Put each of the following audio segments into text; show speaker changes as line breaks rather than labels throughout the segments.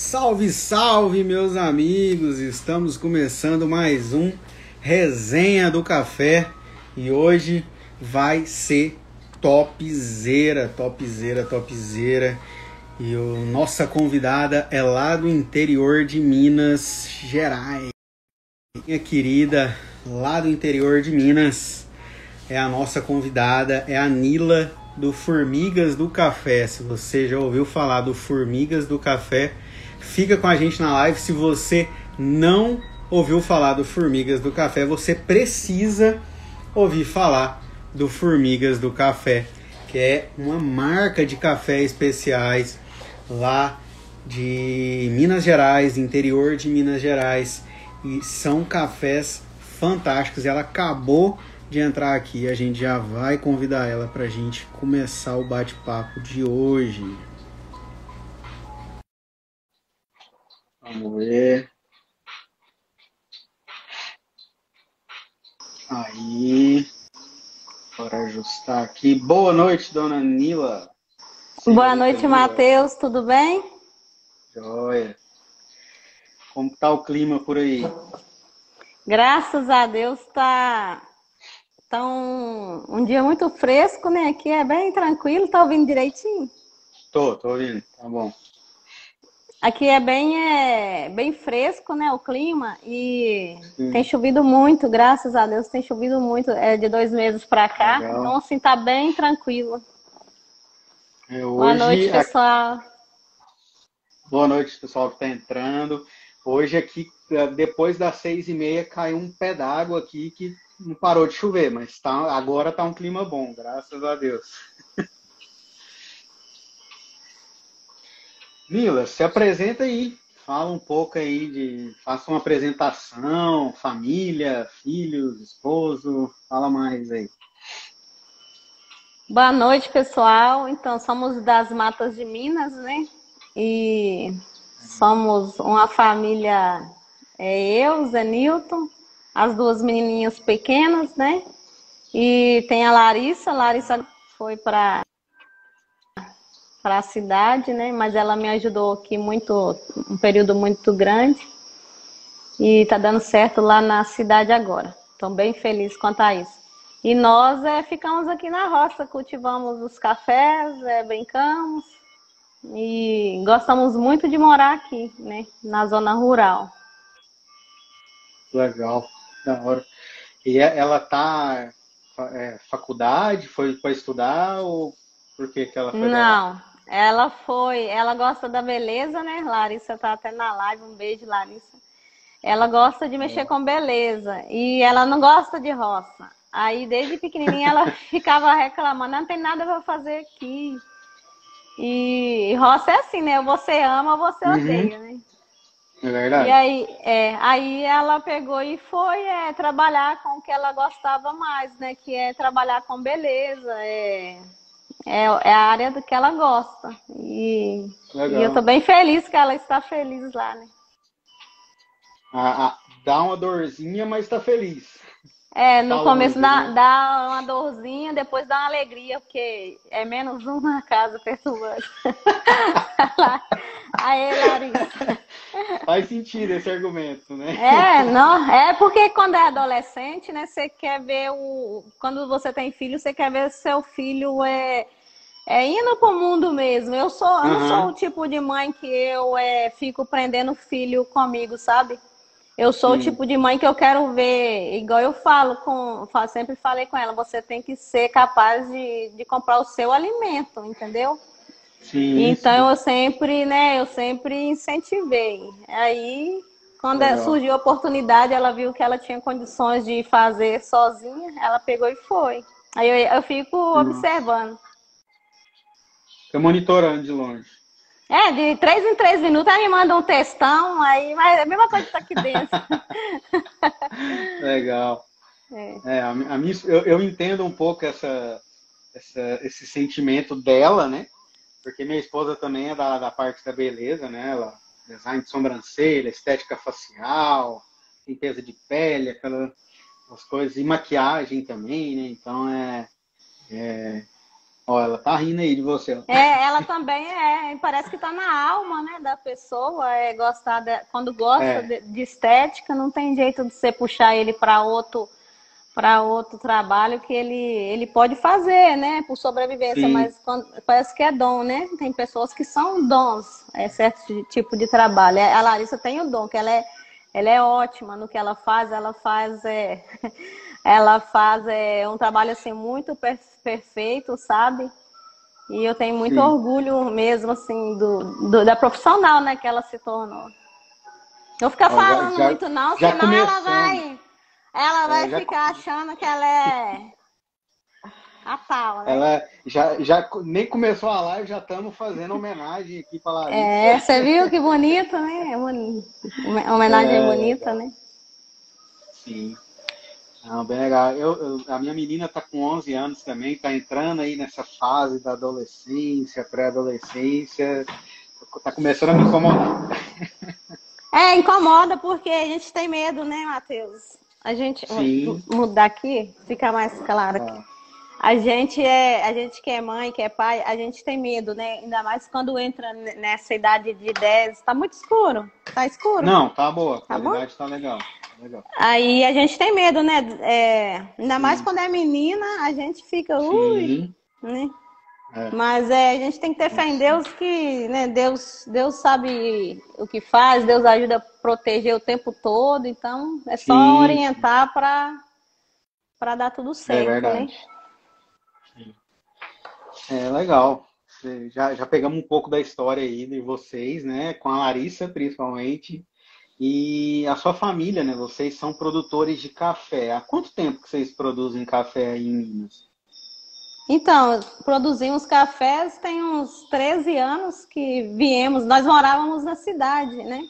Salve, salve, meus amigos! Estamos começando mais um Resenha do Café e hoje vai ser topzera, topzera, topzera. E o nossa convidada é lá do interior de Minas Gerais. Minha querida, lá do interior de Minas, é a nossa convidada, é a Nila do Formigas do Café. Se você já ouviu falar do Formigas do Café, fica com a gente na live. Se você não ouviu falar do Formigas do Café, você precisa ouvir falar do Formigas do Café, que é uma marca de café especiais lá de Minas Gerais, interior de Minas Gerais, e são cafés fantásticos. Ela acabou de entrar aqui, a gente já vai convidar ela para a gente começar o bate-papo de hoje. Vamos ver. Aí. Bora ajustar aqui. Boa noite, dona Nila.
Boa noite, Matheus. Tudo bem?
Joia. Como tá o clima por aí?
Graças a Deus tá, tá um, um dia muito fresco, né? Aqui é bem tranquilo. Tá ouvindo direitinho?
Tô, tô ouvindo. Tá bom.
Aqui é bem, é, bem fresco, né, o clima, e Sim. tem chovido muito, graças a Deus, tem chovido muito, é de dois meses para cá, Legal. então assim, tá bem tranquilo.
É, hoje, Boa noite, pessoal. Boa noite, pessoal que está entrando. Hoje aqui, é, depois das seis e meia, caiu um pé d'água aqui que não parou de chover, mas tá, agora tá um clima bom, graças a Deus. Mila, se apresenta aí. Fala um pouco aí de. Faça uma apresentação, família, filhos, esposo. Fala mais aí.
Boa noite, pessoal. Então, somos das Matas de Minas, né? E somos uma família, é eu, Zé Newton, as duas menininhas pequenas, né? E tem a Larissa. Larissa foi para para a cidade, né? Mas ela me ajudou aqui muito, um período muito grande. E tá dando certo lá na cidade agora. Estou bem feliz quanto a isso. E nós é, ficamos aqui na roça, cultivamos os cafés, é, brincamos e gostamos muito de morar aqui, né? Na zona rural.
Legal, da hora. E é, ela tá é, faculdade, foi para estudar ou por que, que ela foi?
Não, ela foi, ela gosta da beleza, né? Larissa tá até na live, um beijo, Larissa. Ela gosta de mexer com beleza e ela não gosta de roça. Aí desde pequenininha ela ficava reclamando, não tem nada para fazer aqui. E roça é assim, né? Você ama, você uhum. odeia, né?
É verdade.
E aí, é, aí ela pegou e foi é, trabalhar com o que ela gostava mais, né? Que é trabalhar com beleza, é, é, é a área do que ela gosta. E, e eu tô bem feliz que ela está feliz lá, né?
Ah, ah, dá uma dorzinha, mas tá feliz.
É, no tá começo dá, né? dá uma dorzinha, depois dá uma alegria, porque é menos um na casa perturbando. Aí, Larissa.
Faz sentido esse argumento, né?
É, não, é porque quando é adolescente, né, você quer ver o. Quando você tem filho, você quer ver seu filho é, é indo pro mundo mesmo. Eu sou, eu não sou o tipo de mãe que eu é, fico prendendo filho comigo, sabe? Eu sou Sim. o tipo de mãe que eu quero ver, igual eu falo com, sempre falei com ela, você tem que ser capaz de, de comprar o seu alimento, entendeu? Sim, então eu sempre, né, eu sempre incentivei. Aí, quando Legal. surgiu a oportunidade, ela viu que ela tinha condições de fazer sozinha, ela pegou e foi. Aí eu, eu fico hum. observando.
Fica monitorando de longe.
É, de três em três minutos, aí me manda um textão, aí, mas é a mesma coisa que tá aqui dentro.
Legal. É. é a, a minha, eu, eu, entendo um pouco essa, essa, esse sentimento dela, né? Porque minha esposa também é da, da parte da beleza, né? Ela, design de sobrancelha, estética facial, limpeza de pele, aquelas coisas, e maquiagem também, né? Então é, é Ó, ela tá rindo aí de você.
É, ela também é, parece que tá na alma, né, da pessoa, é gostar de, quando gosta é. de, de, estética, não tem jeito de você puxar ele para outro para outro trabalho que ele, ele pode fazer, né, por sobrevivência, Sim. mas quando, parece que é dom, né? Tem pessoas que são dons, é certo tipo de trabalho. A Larissa tem o dom, que ela é, ela é ótima no que ela faz, ela faz é, ela faz é, um trabalho assim muito perfeito, sabe? E eu tenho muito Sim. orgulho mesmo assim do, do, da profissional, né, que ela se tornou. Não fica falando já, muito não, senão começou. ela vai ela é, vai é, ficar achando que ela é a tal, né?
Ela já, já nem começou a live, já estamos fazendo homenagem aqui para Larissa.
É, você viu que bonito, né? É homenagem é, bonita, né?
Sim. Não, bem legal. Eu, eu, a minha menina está com 11 anos também, está entrando aí nessa fase da adolescência, pré-adolescência. Está começando a me incomodar.
É, incomoda porque a gente tem medo, né, Matheus? A gente Sim. mudar aqui, fica mais claro aqui. Ah. A gente é, a gente que é mãe, que é pai, a gente tem medo, né? Ainda mais quando entra nessa idade de 10, tá muito escuro. Tá escuro?
Não, tá boa. A tá tá legal. Legal.
Aí a gente tem medo, né? É, ainda mais quando é menina, a gente fica, ui, né? É. Mas é, a gente tem que ter fé em Deus que, né, Deus, Deus sabe o que faz, Deus ajuda a proteger o tempo todo, então é só Sim. orientar para para dar tudo certo, é verdade.
né? É legal. Já, já pegamos um pouco da história aí de vocês, né? Com a Larissa, principalmente. E a sua família, né? Vocês são produtores de café. Há quanto tempo que vocês produzem café aí em Minas?
Então, produzimos cafés tem uns 13 anos que viemos, nós morávamos na cidade, né?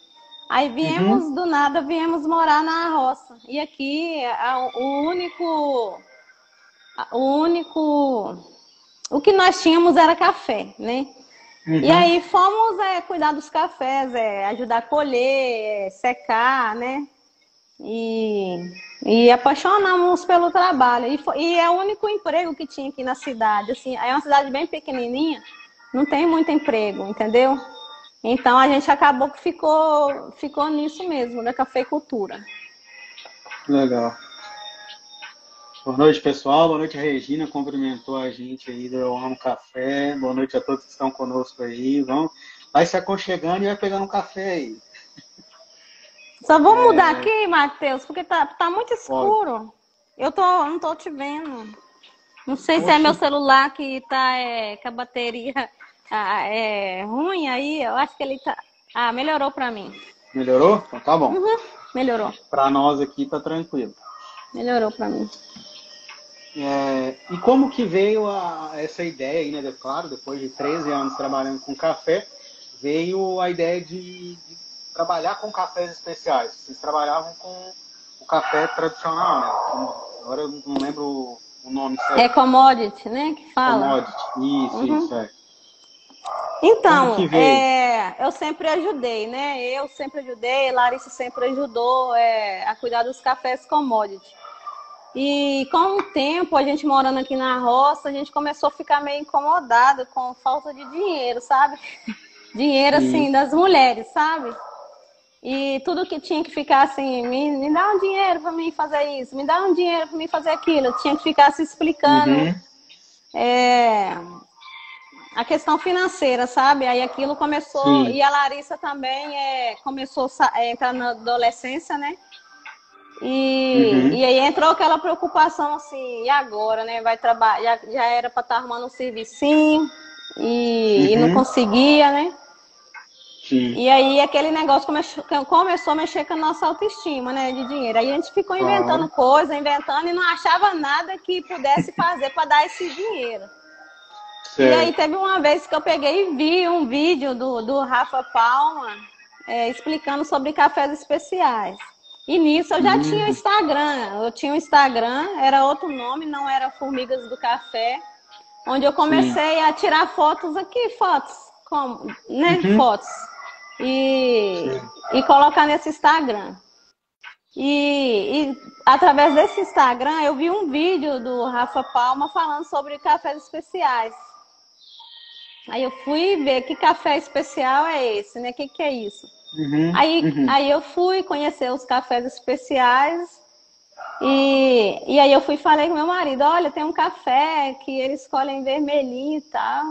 Aí viemos uhum. do nada, viemos morar na roça. E aqui o único o único o que nós tínhamos era café, né? Uhum. E aí fomos é, cuidar dos cafés, é, ajudar a colher, é, secar, né? E, e apaixonamos pelo trabalho. E, foi, e é o único emprego que tinha aqui na cidade. Assim, é uma cidade bem pequenininha, não tem muito emprego, entendeu? Então a gente acabou que ficou, ficou nisso mesmo, na cafeicultura.
Legal. Boa noite, pessoal. Boa noite, Regina cumprimentou a gente aí do Eu Amo Café. Boa noite a todos que estão conosco aí. Vamos, vai se aconchegando e vai pegando um café aí.
Só vou é... mudar aqui, Matheus, porque tá, tá muito escuro. Pode. Eu tô, não tô te vendo. Não sei se é meu celular que tá é, com a bateria ah, é ruim aí. Eu acho que ele tá. Ah, melhorou pra mim.
Melhorou? Então tá bom.
Uhum, melhorou.
Pra nós aqui tá tranquilo.
Melhorou pra mim.
É, e como que veio a, essa ideia aí, né? Claro, depois de 13 anos trabalhando com café, veio a ideia de, de trabalhar com cafés especiais. Vocês trabalhavam com o café tradicional, né? Agora eu não lembro o nome certo.
É commodity, né? Que fala.
Commodity, isso, uhum. isso, é.
Então, é, eu sempre ajudei, né? Eu sempre ajudei, Larissa sempre ajudou é, a cuidar dos cafés commodity. E com o tempo, a gente morando aqui na roça, a gente começou a ficar meio incomodado com falta de dinheiro, sabe? Dinheiro, assim, das mulheres, sabe? E tudo que tinha que ficar assim, me, me dá um dinheiro para mim fazer isso, me dá um dinheiro para mim fazer aquilo. tinha que ficar se explicando uhum. é, a questão financeira, sabe? Aí aquilo começou. Sim. E a Larissa também é, começou a entrar na adolescência, né? E, uhum. e aí entrou aquela preocupação assim, e agora, né? Vai trabalhar, já, já era para estar tá arrumando um servicinho e, uhum. e não uhum. conseguia, né? Sim. E aí aquele negócio começou, começou a mexer com a nossa autoestima, né, de dinheiro. Aí a gente ficou inventando ah. coisa, inventando e não achava nada que pudesse fazer para dar esse dinheiro. Certo. E aí teve uma vez que eu peguei e vi um vídeo do, do Rafa Palma é, explicando sobre cafés especiais. E nisso eu já hum. tinha o Instagram. Eu tinha o Instagram, era outro nome, não era Formigas do Café, onde eu comecei Sim. a tirar fotos aqui, fotos, como, né, uhum. fotos e, e colocar nesse Instagram. E, e, através desse Instagram eu vi um vídeo do Rafa Palma falando sobre cafés especiais. Aí eu fui ver que café especial é esse, né? O que, que é isso?
Uhum,
Aí,
uhum.
aí eu fui conhecer os cafés especiais e, e aí eu fui falei com meu marido, olha, tem um café que eles escolhem vermelhinho e tal.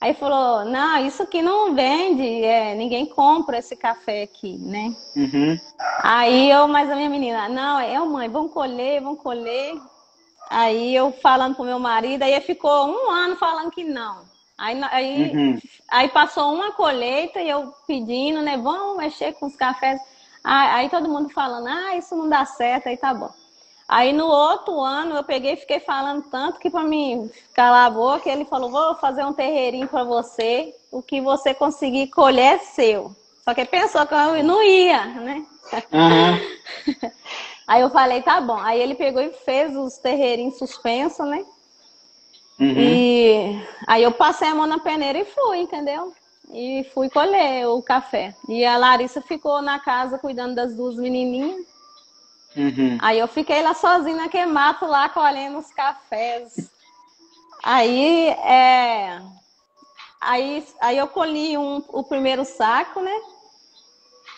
Aí falou, não, isso aqui não vende, é, ninguém compra esse café aqui, né?
Uhum.
Aí eu, mas a minha menina, não, é mãe, vamos colher, vamos colher. Aí eu falando pro meu marido, aí ficou um ano falando que não. Aí, aí,
Uhum.
aí passou uma colheita e eu pedindo, né? Vamos mexer com os cafés. Aí, aí todo mundo falando, ah, isso não dá certo, aí tá bom. Aí no outro ano eu peguei e fiquei falando tanto que para mim calar a boca, ele falou: vou fazer um terreirinho para você, o que você conseguir colher é seu. Só que pensou que eu não ia, né?
Aham.
Aí eu falei, tá bom. Aí ele pegou e fez os terreirinhos suspensos, né?
Uhum.
E aí eu passei a mão na peneira e fui, entendeu? E fui colher o café. E a Larissa ficou na casa cuidando das duas menininhas.
Uhum.
Aí eu fiquei lá sozinha naquele mato lá colhendo os cafés. Aí, é... aí, aí eu colhi um, o primeiro saco, né?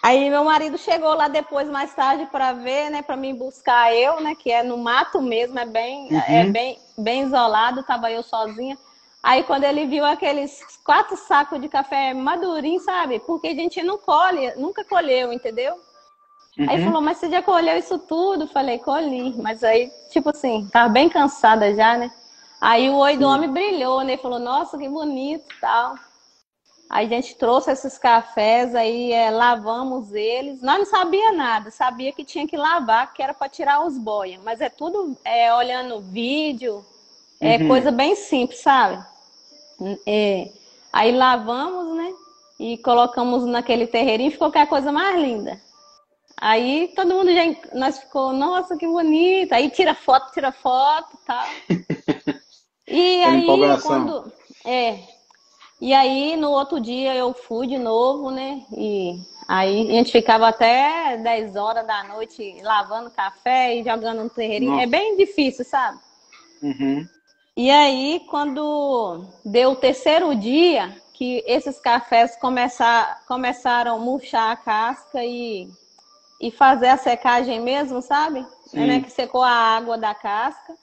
Aí meu marido chegou lá depois, mais tarde, para ver, né? Para me buscar eu, né? Que é no mato mesmo, é bem,
Uhum.
é bem, bem isolado, tava eu sozinha. Aí quando ele viu aqueles quatro sacos de café madurinho, sabe? Porque a gente não colhe, nunca colheu, entendeu? Aí
Uhum.
falou, mas você já colheu isso tudo? Falei, colhi. Mas aí, tipo assim, tava bem cansada já, né? Aí o oi do homem brilhou, né? Ele falou, nossa, que bonito e tal. Aí a gente trouxe esses cafés, aí é, lavamos eles. Nós não sabia nada, sabia que tinha que lavar, que era para tirar os boia. Mas é tudo é, olhando vídeo, é
Uhum.
coisa bem simples, sabe? É, aí lavamos, né? E colocamos naquele terreirinho, ficou que é a coisa mais linda. Aí todo mundo já, nós ficou, nossa, que bonito. Aí tira foto, tira foto e tal. E
Aquela
aí quando. É. E aí no outro dia eu fui de novo, né? E aí a gente ficava até 10 horas da noite lavando café e jogando no terreirinho.
Nossa.
É bem difícil, sabe?
Uhum.
E aí, quando deu o terceiro dia, que esses cafés começar, começaram a murchar a casca e, e fazer a secagem mesmo, sabe?
Sim.
Né? Que secou a água da casca.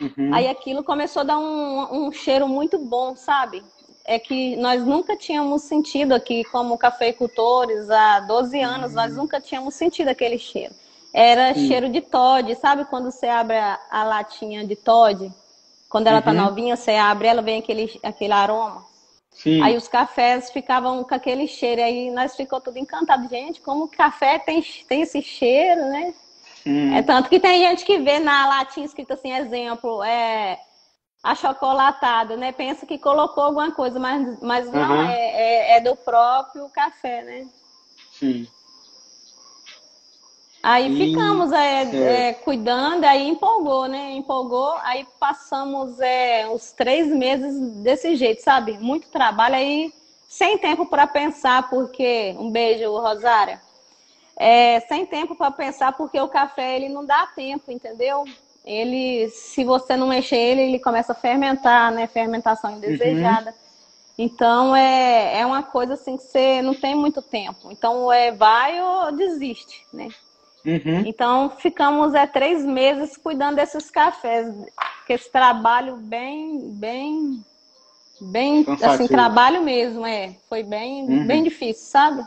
Uhum.
Aí aquilo começou a dar um, um cheiro muito bom, sabe? É que nós nunca tínhamos sentido aqui, como cafeicultores, há 12 anos, nós nunca tínhamos sentido aquele cheiro. Era
Sim.
cheiro de Todd, sabe quando você abre a, a latinha de Todd? Quando ela tá
Uhum.
novinha, você abre ela, vem aquele, aquele aroma.
Sim.
Aí os cafés ficavam com aquele cheiro, aí nós ficou tudo encantado. Gente, como café tem, tem esse cheiro, né?
Hum.
É tanto que tem gente que vê na latinha escrito assim, exemplo, é achocolatado, né? Pensa que colocou alguma coisa, mas, mas não,
Aham.
é, é, é do próprio café, né?
Sim.
Aí
E-
ficamos é,
é.
é, cuidando, aí empolgou, né? Empolgou, aí passamos é, uns três meses desse jeito, sabe? Muito trabalho, aí sem tempo para pensar, porque. Um beijo, Rosária. É, sem tempo para pensar, porque o café ele não dá tempo, entendeu? Ele, se você não mexer ele, ele começa a fermentar, né? Fermentação indesejada. Então é, é uma coisa assim que você não tem muito tempo. Então é vai ou desiste, né?
Uhum.
Então ficamos é, três meses cuidando desses cafés, que esse trabalho bem, bem, bem,
Cansativo.
assim, trabalho mesmo, é. Foi bem,
Uhum.
bem difícil, sabe?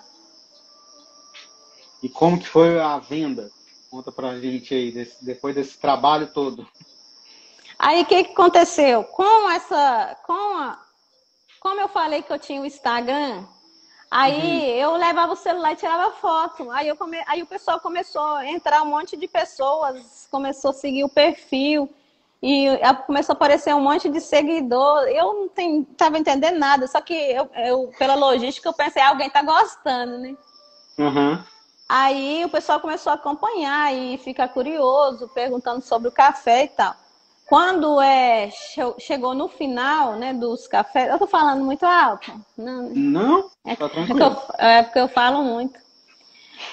E como que foi a venda? Conta pra gente aí, desse- depois desse trabalho todo.
Aí o que, que aconteceu? Com essa, com a, como eu falei que eu tinha o Instagram, aí eu levava o celular e tirava foto. Aí, eu come, aí o pessoal começou a entrar um monte de pessoas, começou a seguir o perfil. E começou a aparecer um monte de seguidor. Eu não tem- tava entendendo nada, só que eu, eu, pela logística eu pensei, "Ah, alguém tá gostando, né?
Uhum.
Aí o pessoal começou a acompanhar e ficar curioso, perguntando sobre o café e tal. Quando é, che- chegou no final né, dos cafés, eu tô falando muito alto? Não,
Não?
é,
Tá
é, que eu,
tranquilo.
é porque eu falo muito.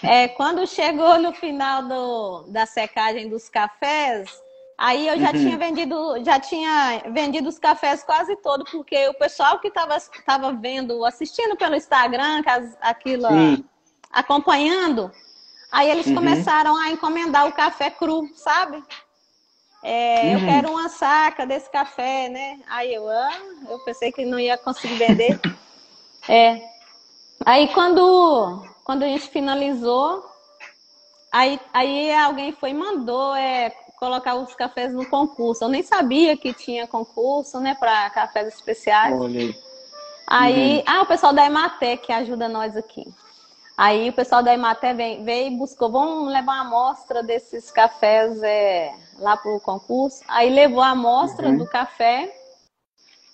É, quando chegou no final do, da secagem dos cafés, Aí eu já uhum. tinha vendido, já tinha vendido os cafés quase todo, porque o pessoal que estava tava vendo, assistindo pelo Instagram, aquilo Sim. Acompanhando, aí eles uhum. começaram a encomendar o café cru, sabe? É, uhum. Eu quero uma saca desse café, né? Aí eu, ah, eu pensei que não ia conseguir vender. é. Aí quando, quando a gente finalizou, aí, aí alguém foi e mandou é, colocar os cafés no concurso. Eu nem sabia que tinha concurso, né, para cafés especiais. Olha aí. Uhum. ah, o pessoal da Ematec ajuda nós aqui. Aí o pessoal da Ematé veio, veio e buscou, vamos levar uma amostra desses cafés é, lá para o concurso. Aí levou a amostra uhum. do café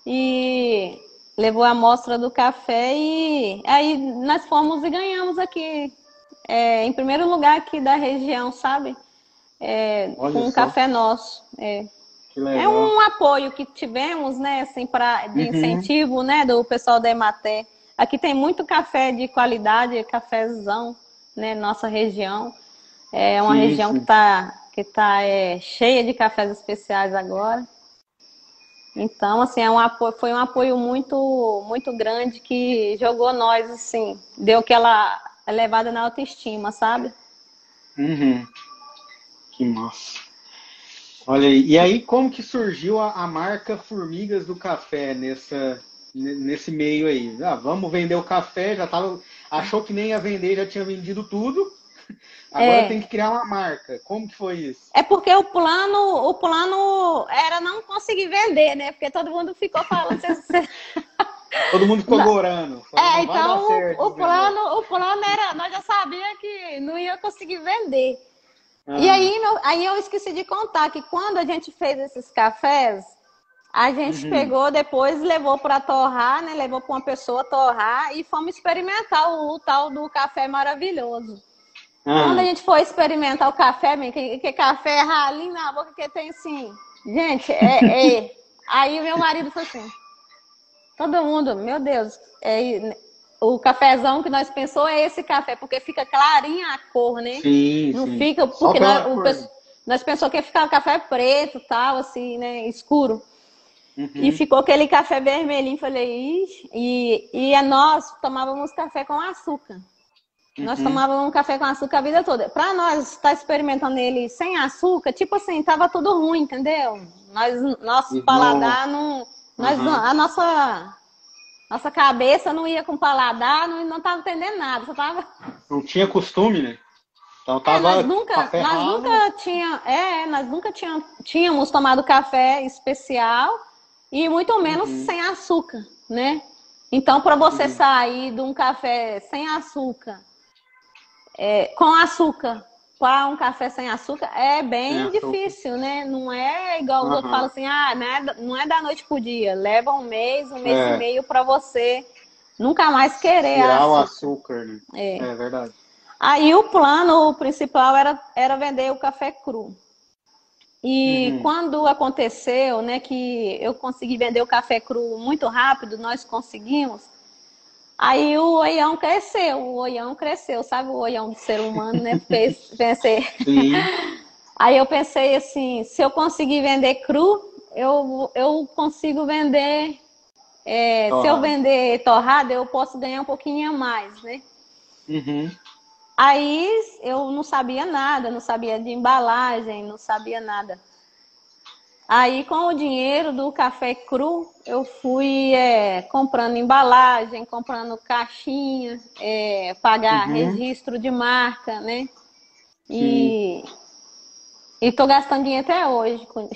e levou a amostra do café e aí nós fomos e ganhamos aqui, é, em primeiro lugar aqui da região, sabe? é, com um café nosso. É. é um apoio que tivemos, né, assim, para de uhum. incentivo, né, do pessoal da Ematé. Aqui tem muito café de qualidade, cafezão, né, nossa região. É uma sim, região sim. que está que tá, é, cheia de cafés especiais agora. Então, assim, é um apoio, foi um apoio muito, muito grande que jogou nós, assim, deu aquela elevada na autoestima, sabe?
Uhum. Que massa. Olha aí. E aí, como que surgiu a, a marca Formigas do Café nessa, nesse meio aí? Ah, vamos vender o café, já tava. Achou que nem ia vender, já tinha vendido tudo. Agora é. tem que criar uma marca. Como que foi isso?
É porque o plano, o plano era não conseguir vender, né? Porque todo mundo ficou falando.
todo mundo ficou gorando.
É, então certo, o, o plano, o plano era, nós já sabíamos que não ia conseguir vender. Ah. E aí, meu, aí eu esqueci de contar que quando a gente fez esses cafés, a gente uhum. pegou depois, levou para torrar, né? Levou para uma pessoa torrar e fomos experimentar o, o tal do café maravilhoso. Ah. Quando a gente foi experimentar o café, que, que café é ralinho na boca que tem assim. Gente, é, é. Aí meu marido falou assim: todo mundo, meu Deus, é, o cafezão que nós pensou é esse café, porque fica clarinha a cor, né? Sim, Não sim. fica, porque nós, o, nós pensou que ia ficar café preto, tal, assim, né? Escuro. Uhum. E ficou aquele café vermelhinho. Falei, Ixi. E, e nós tomávamos café com açúcar. Uhum. Nós tomávamos café com açúcar a vida toda. Para nós estar tá experimentando ele sem açúcar, tipo assim, tava tudo ruim, entendeu? Nós, nosso uhum. paladar não. Nós, uhum. A nossa nossa cabeça não ia com paladar, não, não tava entendendo nada, só tava...
Não tinha costume, né? Então tava
é, nós nunca, nós nunca tinha, é, nós nunca tinha, tínhamos tomado café especial e muito menos uhum. sem açúcar, né? Então, para você uhum. sair de um café sem açúcar, é, com açúcar, para um café sem açúcar é bem difícil, né? Não é igual uhum. eu falo assim, ah, não é, não é da noite pro dia. Leva um mês, um mês é. e meio para você nunca mais querer
Tirar açúcar. o açúcar, né? É. é verdade.
Aí o plano principal era, era vender o café cru. E uhum. quando aconteceu, né, que eu consegui vender o café cru muito rápido, nós conseguimos, Aí o oião cresceu, o oião cresceu, sabe o oião do ser humano, né? Pensei. Sim. Aí eu pensei assim, se eu conseguir vender cru, eu, eu consigo vender. É, se eu vender torrada, eu posso ganhar um pouquinho a mais, né? Uhum. Aí eu não sabia nada, não sabia de embalagem, não sabia nada. Aí, com o dinheiro do café cru, eu fui é, comprando embalagem, comprando caixinha, é, pagar uhum. registro de marca, né? E, e tô gastando dinheiro até hoje, com...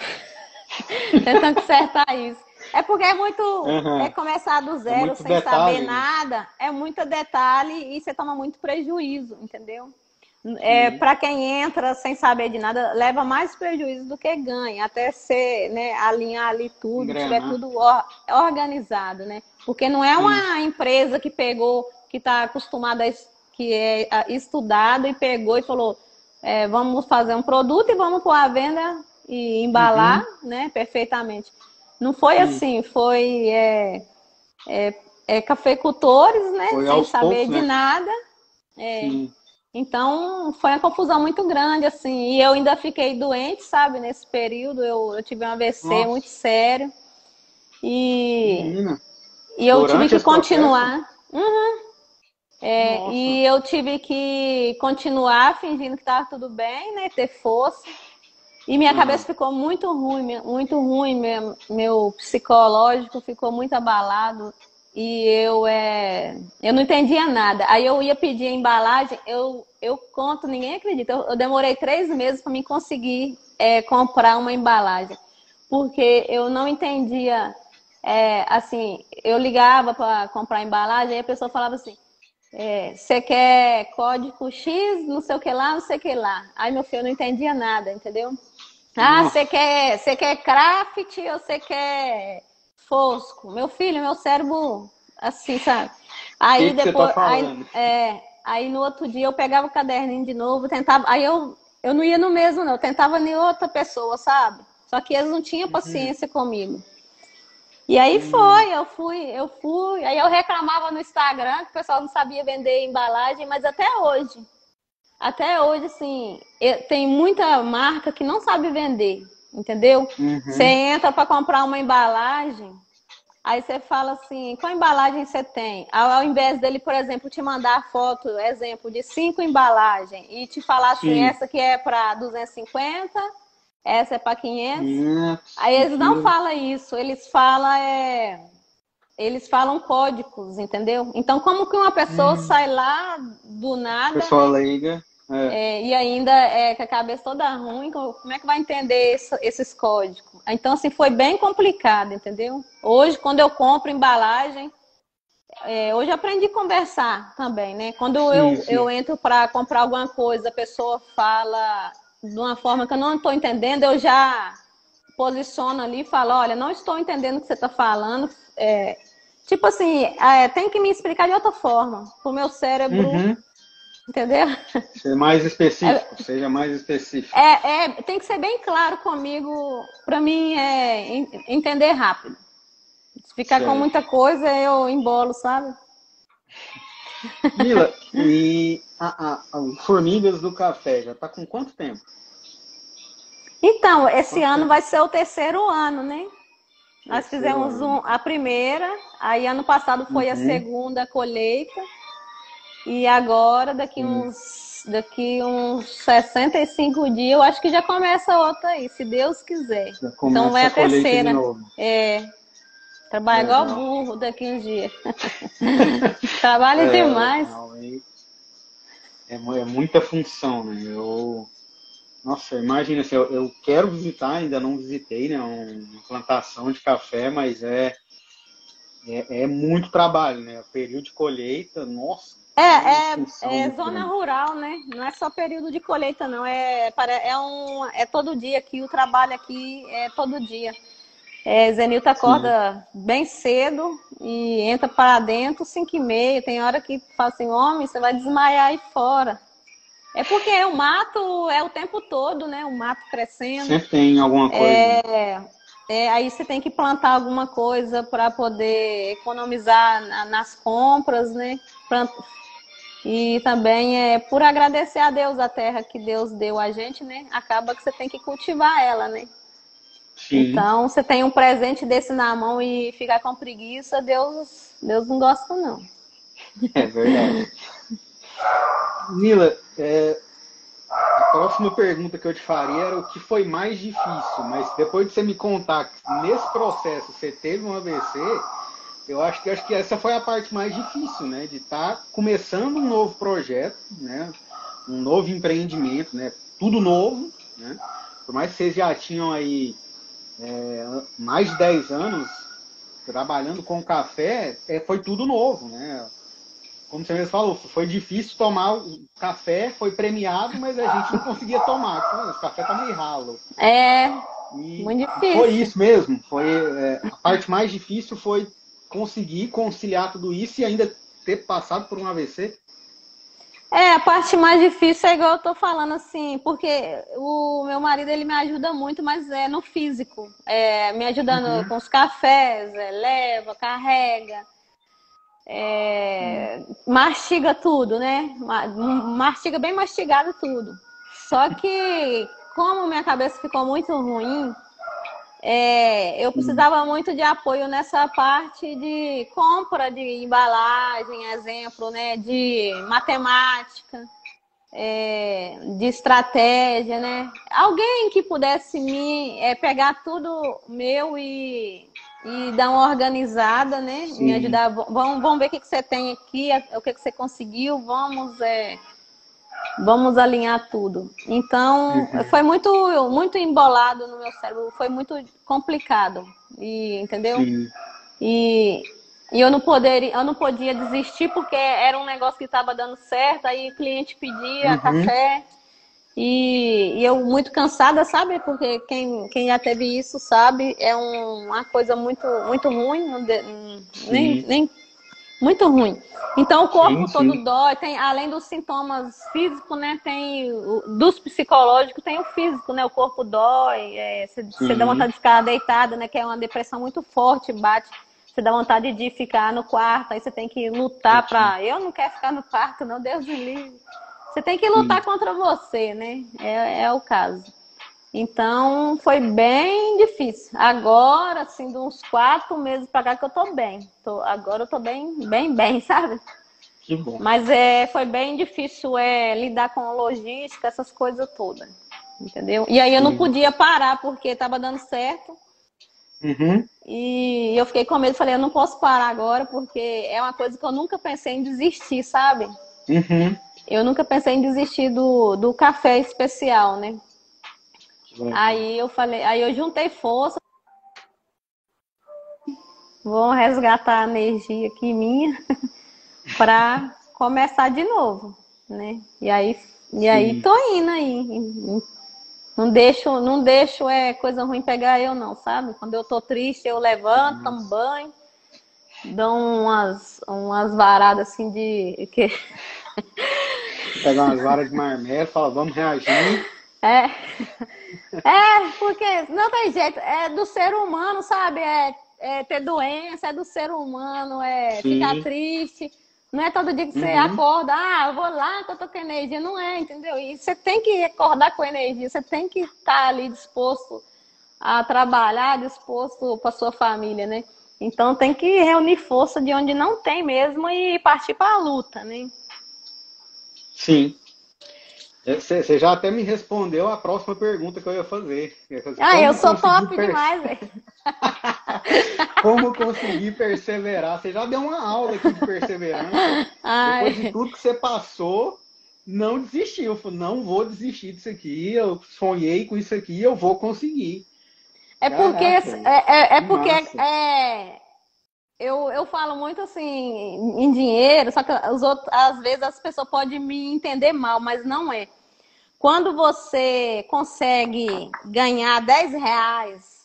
tentando consertar isso. É porque é muito. Uhum. É começar do é zero é sem detalhe. saber nada, é muito detalhe e você toma muito prejuízo, entendeu? É, para quem entra sem saber de nada, leva mais prejuízo do que ganha, até ser, né, alinhar ali tudo, tiver tudo or, organizado, né? Porque não é uma Sim. empresa que pegou, que está acostumada, a, que é estudado e pegou e falou, é, vamos fazer um produto e vamos pôr a venda e embalar, uhum. né, perfeitamente. Não foi Sim. assim, foi é, é, é cafeicultores, né, foi sem saber poucos, de né? nada. É, Então, foi uma confusão muito grande, assim. E eu ainda fiquei doente, sabe, nesse período. Eu, eu tive um AVC Nossa. muito sério. E, Menina. e eu tive que continuar. Uhum. É, e eu tive que continuar fingindo que estava tudo bem, né? Ter força. E minha uhum. cabeça ficou muito ruim, muito ruim, meu, meu psicológico ficou muito abalado e eu é, eu não entendia nada. Aí eu ia pedir a embalagem, eu, eu conto, ninguém acredita. Eu, eu demorei três meses para me conseguir é, comprar uma embalagem, porque eu não entendia. É, assim, eu ligava para comprar embalagem, aí a pessoa falava assim: é, você quer código X, não sei o que lá, não sei o que lá. Aí meu filho não entendia nada, entendeu? Ah, você quer, você quer craft ou você quer fosco? Meu filho, meu cérebro, assim, sabe? Aí
que depois, que tá
aí, é, aí no outro dia eu pegava o caderninho de novo, tentava, aí eu, eu não ia no mesmo, não, eu tentava em outra pessoa, sabe? Só que eles não tinham uhum. paciência uhum. comigo. E aí hum. foi, eu fui, eu fui. Aí eu reclamava no Instagram que o pessoal não sabia vender embalagem, mas até hoje, até hoje, assim, tem muita marca que não sabe vender, entendeu? Uhum. Você entra para comprar uma embalagem, aí você fala assim, qual embalagem você tem? Ao, invés dele, por exemplo, te mandar foto, exemplo, de cinco embalagens e te falar assim, Sim. essa que é para 250 essa é para 500. Aí eles não falam isso, eles falam é, eles falam códigos, entendeu? Então como que uma pessoa hum. sai lá do nada?
Pessoa leiga.
É. É, e ainda é com a cabeça toda ruim, como é que vai entender esse, esses códigos? Então, assim, foi bem complicado, entendeu? Hoje, quando eu compro embalagem, é, hoje aprendi a conversar também, né? Quando sim, eu, sim. eu entro para comprar alguma coisa, a pessoa fala de uma forma que eu não estou entendendo, eu já posiciono ali e falo, olha, não estou entendendo o que você está falando. É, tipo assim, é, tem que me explicar de outra forma, para o meu cérebro. Uhum. Entendeu?
Ser mais específico, é, seja mais específico.
É, é, tem que ser bem claro comigo, para mim é entender rápido. Se ficar certo. com muita coisa, eu embolo, sabe?
Mila, e a, a, a Formigas do Café já está com quanto tempo?
Então, esse quanto ano tempo? vai ser o terceiro ano, né? Nós fizemos um, a primeira, aí ano passado foi uhum. a segunda colheita, e agora, daqui uns, daqui uns 65 dias, eu acho que já começa outra aí, se Deus quiser. Então vai a, a terceira. É, Trabalha igual burro daqui uns dias. Trabalha é, demais.
É, é, muita função, né? Eu, nossa, imagina assim, eu, eu, quero visitar, ainda não visitei, né? Uma plantação de café, mas é, é, é muito trabalho, né? O período de colheita, nossa.
É, é, é zona rural, né? Não é só período de colheita, não. É, é, um, é todo dia aqui, o trabalho aqui é todo dia. É, Zenilton acorda Sim. bem cedo e entra para dentro 5 e meia. Tem hora que fala assim, homem, você vai desmaiar aí fora. É porque o mato é o tempo todo, né? O mato crescendo.
Sempre tem alguma coisa.
É, é aí você tem que plantar alguma coisa para poder economizar nas compras, né? E também é por agradecer a Deus a terra que Deus deu a gente, né? Acaba que você tem que cultivar ela, né? Sim. Então, você tem um presente desse na mão e ficar com preguiça, Deus, Deus não gosta, não.
É verdade. Nila, é, a próxima pergunta que eu te faria era o que foi mais difícil, mas depois de você me contar que nesse processo você teve um AVC, eu acho que, acho que essa foi a parte mais difícil, né? De estar tá começando um novo projeto, né? Um novo empreendimento, né? Tudo novo, né? Por mais que vocês já tinham aí é, mais de 10 anos trabalhando com café, é, foi tudo novo, né? Como você mesmo falou, foi difícil tomar o café, foi premiado, mas a gente não conseguia tomar. O café tá meio ralo.
É, e muito difícil.
Foi isso mesmo. Foi, é, a parte mais difícil foi conseguir conciliar tudo isso e ainda ter passado por um AVC.
É, a parte mais difícil é igual eu tô falando assim, porque o meu marido ele me ajuda muito, mas é no físico, é, me ajudando uhum. com os cafés, é, leva, carrega. é, mastiga tudo, né? Mastiga bem mastigado tudo. Só que, como minha cabeça ficou muito ruim, é, eu precisava muito de apoio nessa parte de compra de embalagem, exemplo, né? De matemática, é, de estratégia, né? Alguém que pudesse me é, pegar tudo meu e e dar uma organizada, né? Sim. Me ajudar. Vamos, vamos ver o que, que você tem aqui, o que, que você conseguiu, vamos, é, vamos alinhar tudo. Então, uhum. foi muito, muito embolado no meu cérebro, foi muito complicado. E, entendeu? Sim. E, e eu não poderia, eu não podia desistir porque era um negócio que estava dando certo, aí o cliente pedia uhum. café. E, e, eu muito cansada, sabe? Porque quem, quem já teve isso sabe, é um, uma coisa muito, muito ruim, nem, nem muito ruim. Então o corpo sim, todo sim. dói, tem, além dos sintomas físicos, né? Tem dos psicológicos, tem o físico, né? O corpo dói, é, você, você dá vontade de ficar deitada, né? Que é uma depressão muito forte, bate. Você dá vontade de ficar no quarto, aí você tem que lutar para. Eu não quero ficar no quarto, não, Deus me livre. Você tem que lutar Sim. contra você, né? É, é o caso. Então, foi bem difícil. Agora, assim, de uns quatro meses para cá que eu tô bem. Tô, agora eu tô bem, bem, bem, sabe?
Que bom.
Mas é, foi bem difícil é, lidar com logística, essas coisas todas. Entendeu? E aí eu não podia parar porque estava dando certo.
Uhum.
E eu fiquei com medo, falei, eu não posso parar agora, porque é uma coisa que eu nunca pensei em desistir, sabe?
Uhum
eu nunca pensei em desistir do, do café especial, né? Aí eu falei, aí eu juntei força. Vou resgatar a energia aqui minha para começar de novo, né? E aí, e aí tô indo aí. Não deixo, não deixo é coisa ruim pegar eu não, sabe? Quando eu tô triste, eu levanto, tomo banho, dou umas, umas varadas assim de que
Pegar umas varas de marmelo, fala, vamos reagir.
É. É, porque não tem jeito, é do ser humano, sabe? É, é ter doença, é do ser humano, é Sim. ficar triste. Não é todo dia que você uhum. acorda, ah, eu vou lá que eu tô com energia. Não é, entendeu? E você tem que acordar com energia, você tem que estar ali disposto a trabalhar, disposto para sua família, né? Então tem que reunir força de onde não tem mesmo e partir para a luta, né?
Sim. Você já até me respondeu a próxima pergunta que eu ia fazer.
ah, eu sou top per... demais, velho.
Como conseguir perseverar? Você já deu uma aula aqui de perseverança. Ai. Depois de tudo que você passou, não desistiu. Eu falei, não vou desistir disso aqui. Eu sonhei com isso aqui, eu vou conseguir.
É porque, Caraca, é, é, é porque é, eu, eu falo muito assim em dinheiro, só que os outros, às vezes as pessoas podem me entender mal, mas não é. Quando você consegue ganhar 10 reais,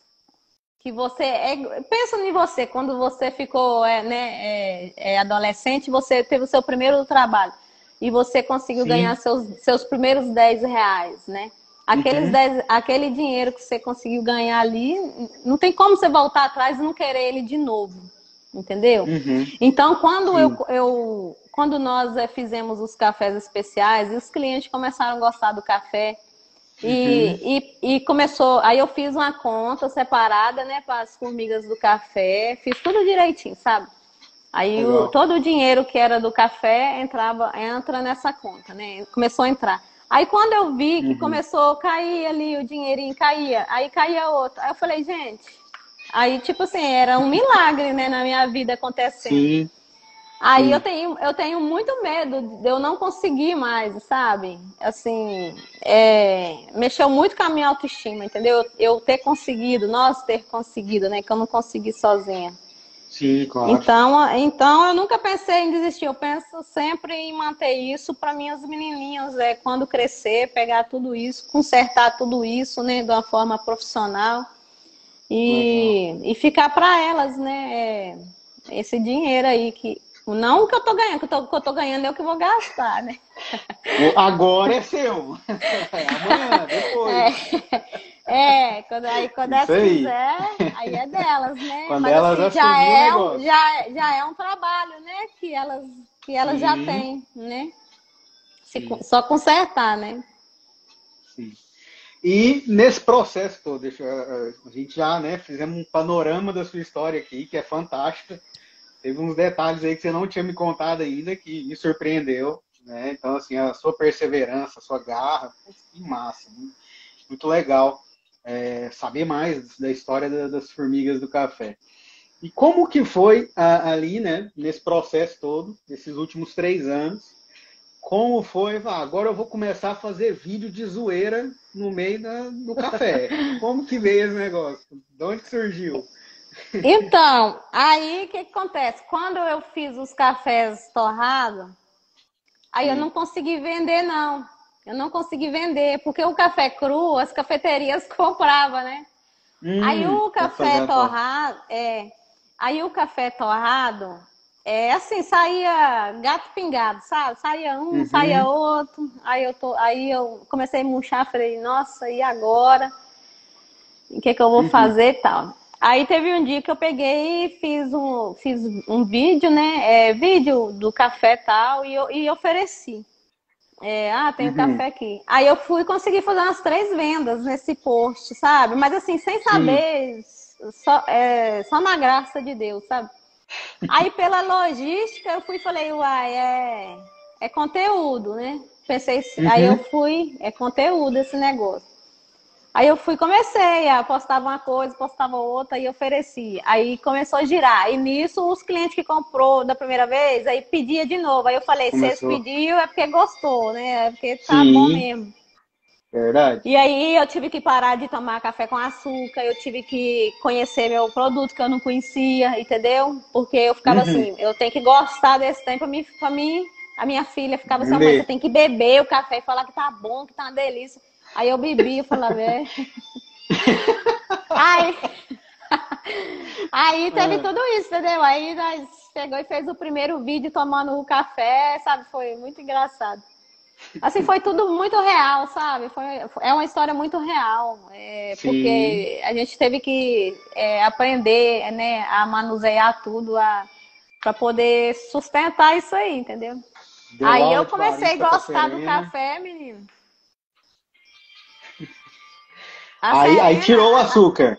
que você. É, pensa em você, quando você ficou é, né, é, é adolescente, você teve o seu primeiro trabalho e você conseguiu Sim. ganhar seus, seus primeiros 10 reais, né? Aqueles uhum. 10, aquele dinheiro que você conseguiu ganhar ali, não tem como você voltar atrás e não querer ele de novo entendeu?
Uhum.
Então, quando eu, eu, quando nós é, fizemos os cafés especiais, e os clientes começaram a gostar do café, e, uhum. e, e, começou, aí eu fiz uma conta separada, né, para as formigas do café, fiz tudo direitinho, sabe? Aí o, todo o dinheiro que era do café entrava, entra nessa conta, né? Começou a entrar. Aí quando eu vi que uhum. começou a cair ali o dinheirinho, caía, aí caía outro. Aí eu falei, gente, Aí, tipo assim, era um milagre, né, na minha vida acontecendo.
Sim.
Aí eu tenho, eu tenho muito medo de eu não conseguir mais, sabe? Assim, é, mexeu muito com a minha autoestima, entendeu? Eu ter conseguido, nós ter conseguido, né? Que eu não consegui sozinha.
Sim, claro.
Então, então eu nunca pensei em desistir. Eu penso sempre em manter isso para minhas menininhas, é quando crescer, pegar tudo isso, consertar tudo isso, né, de uma forma profissional e, e ficar para elas, né? É, esse dinheiro aí que. Não o que eu tô ganhando, que, tô, que eu tô ganhando é o que eu vou gastar, né?
Agora é seu. Amanhã, depois.
É, É, quando, aí quando elas
aí.
quiser, aí é delas, né?
Quando
Mas
elas
assim, já, é um, já, já é um trabalho, né? Que elas, que elas já têm, né? Se só consertar, né?
E nesse processo todo, deixa, eu- a gente já, né, fizemos um panorama da sua história aqui, que é fantástica. Teve uns detalhes aí que você não tinha me contado ainda, que me surpreendeu, né? Então, assim, a sua perseverança, a sua garra, que massa, muito, muito legal é, saber mais da história da- das formigas do café. E como que foi a- ali, né, nesse processo todo, nesses últimos três anos, como foi, ah, agora eu vou começar a fazer vídeo de zoeira no meio da- do café. Como que veio esse negócio? De onde surgiu?
Então, aí o que, que acontece? Quando eu fiz os cafés torrados, aí eu
Sim.
não consegui vender, não. Eu não consegui vender, porque o café cru, as cafeterias compravam, né? Aí
Hum,
o
tá
café torrado, é, aí o café torrado, é assim, saía gato pingado, sabe? Saía um,
Uhum.
saía outro. Aí eu tô, aí eu comecei a murchar, falei, nossa, e agora? O que que eu vou
Uhum.
fazer e tal? Aí teve um dia que eu peguei e fiz um, fiz um vídeo, né? É, vídeo do café e tal, e, eu, e ofereci. É, ah, tem um
Uhum.
café aqui. Aí eu fui conseguir fazer umas três vendas nesse post, sabe? Mas assim, sem saber, só, é, só na graça de Deus, sabe? Aí pela logística eu fui e falei, uai, é, é conteúdo, né? Pensei, aí
Uhum.
eu fui, é conteúdo esse negócio. Aí eu fui, comecei a postava uma coisa, postava outra e oferecia. Aí começou a girar. E nisso, os clientes que comprou da primeira vez, aí pedia de novo. Aí eu falei, se eles pediu é porque gostou, né? É porque tá
Sim.
bom mesmo.
Verdade.
E aí eu tive que parar de tomar café com açúcar, eu tive que conhecer meu produto que eu não conhecia, entendeu? Porque eu ficava
Uhum.
assim, eu tenho que gostar desse tempo pra mim, pra mim a minha filha ficava assim, "Mãe,
Beber.
você tem que beber o café e falar que tá bom, que tá uma delícia. Aí eu bebi, eu falava, é. Aí, aí teve
Ah.
tudo isso, entendeu? Aí nós pegou e fez o primeiro vídeo tomando o café, sabe? Foi muito engraçado. Assim, foi tudo muito real, sabe? Foi, é uma história muito real. é, porque a gente teve que é, aprender né, a manusear tudo para poder sustentar isso aí, entendeu?
Deu
aí eu comecei a gostar do café, menino. A
Aí, aí tirou o açúcar.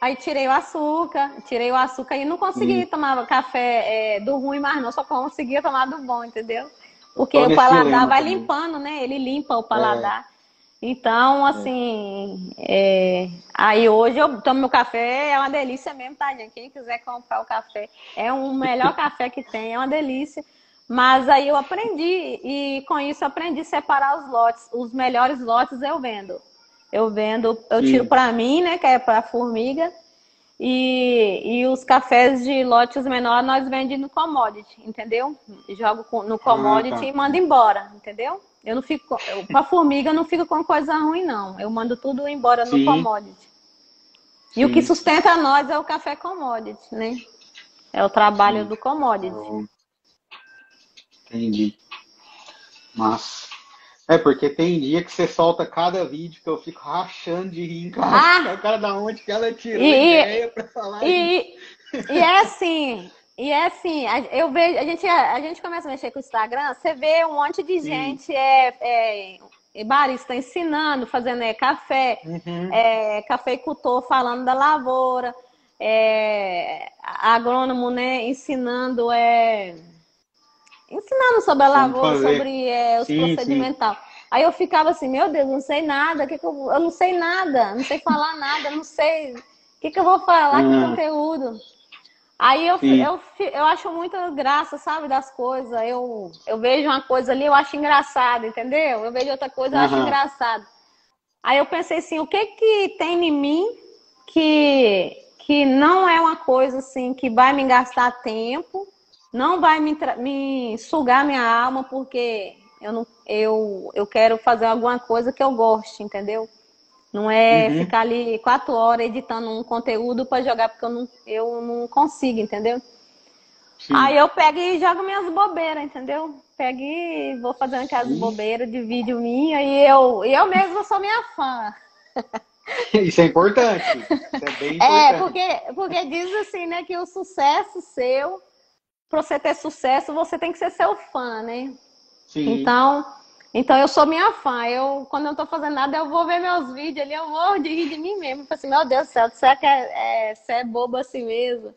Aí tirei o açúcar, tirei o açúcar e não consegui
Hum.
tomar café é, do ruim mais não, só conseguia tomar do bom, entendeu? Porque o paladar vai
também.
limpando, né? Ele limpa o paladar. Então, assim, é, aí hoje eu tomo meu café, é uma delícia mesmo, tá, gente? Quem quiser comprar o café, é o melhor café que tem, é uma delícia. Mas aí eu aprendi, e com isso aprendi a separar os lotes. Os melhores lotes eu vendo. Eu vendo, eu tiro para mim, né, que é para formiga, e, e os cafés de lotes menores nós vendemos no commodity, entendeu? Jogo com- no commodity
tá.
e mando embora, entendeu? Eu não fico, para formiga eu não fico com coisa ruim, não. Eu mando tudo embora no
Sim.
commodity. E o que
Sim.
sustenta nós é o café commodity, né? É o trabalho
Sim.
do commodity.
Entendi. Massa. É, porque tem dia que você solta cada vídeo que eu fico rachando de rir em casa.
Ah!
O cara da onde que ela tirou
E- e-
ideia pra falar isso?
E, e é assim, e é assim, a- eu vejo, a gente, a gente começa a mexer com o Instagram, você vê um monte de gente é, é, é barista ensinando, fazendo é, café,
Uhum.
é, cafeicultor falando da lavoura, é, agrônomo, né, ensinando, é, ensinando sobre a lavoura, sobre é, os
Sim,
procedimental. Aí eu ficava assim, meu Deus, não sei nada, que que eu, eu não sei nada, não sei falar nada, não sei o que, que eu vou falar, que
Ah.
conteúdo. Aí eu,
Sim.
eu, eu acho muita graça, sabe, das coisas. Eu, eu vejo uma coisa ali, eu acho engraçado, entendeu? Eu vejo outra coisa, eu acho engraçado. Aí eu pensei assim, o que que tem em mim que, que não é uma coisa assim que vai me gastar tempo, não vai me, me sugar minha alma, porque eu, não, eu, eu quero fazer alguma coisa que eu goste, entendeu? Não é
Uhum.
ficar ali quatro horas editando um conteúdo para jogar, porque eu não, eu não consigo, entendeu?
Sim.
Aí eu pego e jogo minhas bobeiras, entendeu? Pego e vou fazendo aquelas bobeiras de vídeo minha e eu, eu mesma sou minha fã.
Isso é importante. Isso é bem
É,
importante.
porque, porque diz assim, né, que o sucesso seu, para você ter sucesso, você tem que ser seu fã, né?
Sim.
Então, então eu sou minha fã. Eu, quando eu não tô fazendo nada, eu vou ver meus vídeos ali, eu morro de rir de mim mesmo. Eu falo assim, meu Deus do céu, você é, que é, é, você é bobo assim mesmo.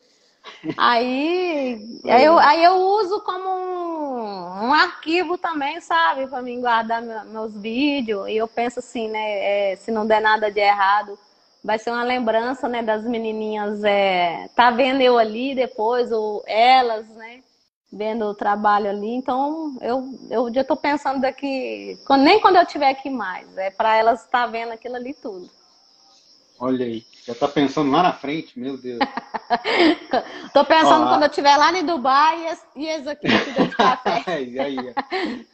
Aí, aí, eu, aí eu uso como um, um arquivo também, sabe? Pra mim guardar meu- meus vídeos. E eu penso assim, né? é, se não der nada de errado, vai ser uma lembrança, né? Das menininhas é, tá vendo eu ali depois, ou elas, né? Vendo o trabalho ali. Então, eu, eu já tô pensando daqui, nem quando eu estiver aqui mais, é para elas estar vendo aquilo ali tudo.
Olha aí. Já tá pensando lá na frente, meu Deus.
Tô pensando
Ó,
quando eu estiver lá em Dubai e esse- aqui de café.
e aí,